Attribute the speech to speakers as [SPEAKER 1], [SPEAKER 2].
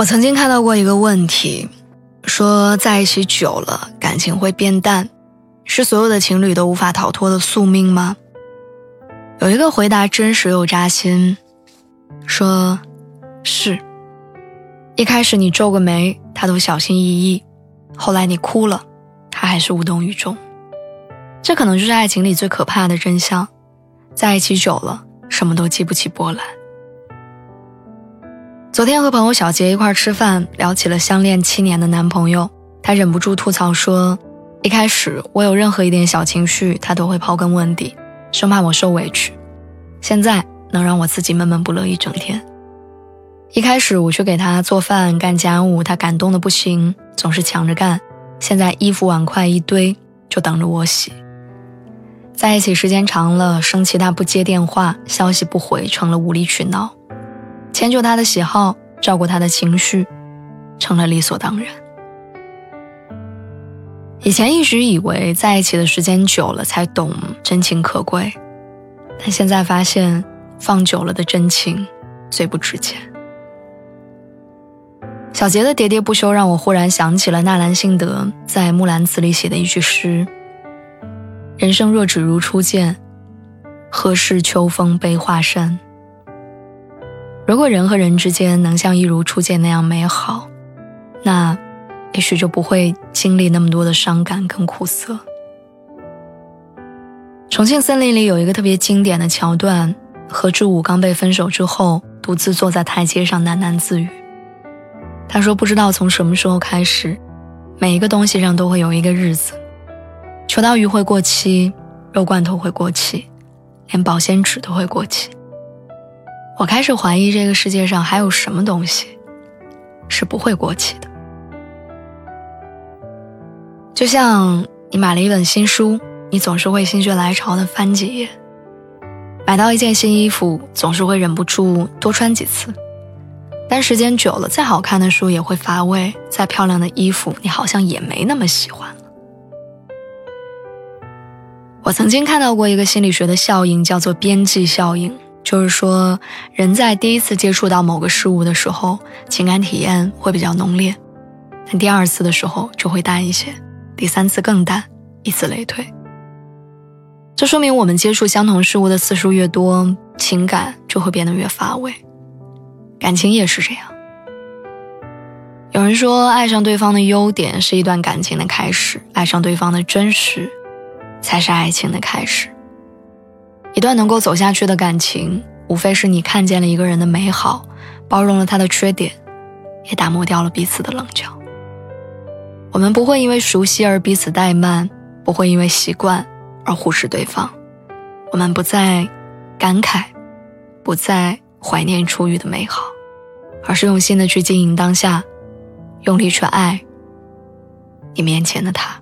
[SPEAKER 1] 我曾经看到过一个问题，说在一起久了感情会变淡，是所有的情侣都无法逃脱的宿命吗？有一个回答真实又扎心，说，是。一开始你皱个眉，他都小心翼翼；后来你哭了，他还是无动于衷。这可能就是爱情里最可怕的真相，在一起久了，什么都激不起波澜。昨天和朋友小杰一块吃饭，聊起了相恋七年的男朋友，他忍不住吐槽说：“一开始我有任何一点小情绪，他都会刨根问底，生怕我受委屈。现在能让我自己闷闷不乐一整天。一开始我去给他做饭干家务，他感动的不行，总是抢着干。现在衣服碗筷一堆，就等着我洗。在一起时间长了，生气他不接电话，消息不回，成了无理取闹。”迁就他的喜好，照顾他的情绪，成了理所当然。以前一直以为在一起的时间久了才懂真情可贵，但现在发现放久了的真情最不值钱。小杰的喋喋不休让我忽然想起了纳兰性德在《木兰辞》里写的一句诗：“人生若只如初见，何事秋风悲画扇。”如果人和人之间能像一如初见那样美好，那也许就不会经历那么多的伤感跟苦涩。重庆森林里有一个特别经典的桥段：何志武刚被分手之后，独自坐在台阶上喃喃自语。他说：“不知道从什么时候开始，每一个东西上都会有一个日子，秋刀鱼会过期，肉罐头会过期，连保鲜纸都会过期。”我开始怀疑这个世界上还有什么东西是不会过期的。就像你买了一本新书，你总是会心血来潮的翻几页；买到一件新衣服，总是会忍不住多穿几次。但时间久了，再好看的书也会乏味，再漂亮的衣服，你好像也没那么喜欢了。我曾经看到过一个心理学的效应，叫做边际效应。就是说，人在第一次接触到某个事物的时候，情感体验会比较浓烈，但第二次的时候就会淡一些，第三次更淡，以此类推。这说明我们接触相同事物的次数越多，情感就会变得越乏味。感情也是这样。有人说，爱上对方的优点是一段感情的开始，爱上对方的真实，才是爱情的开始。一段能够走下去的感情，无非是你看见了一个人的美好，包容了他的缺点，也打磨掉了彼此的棱角。我们不会因为熟悉而彼此怠慢，不会因为习惯而忽视对方。我们不再感慨，不再怀念初遇的美好，而是用心的去经营当下，用力去爱你面前的他。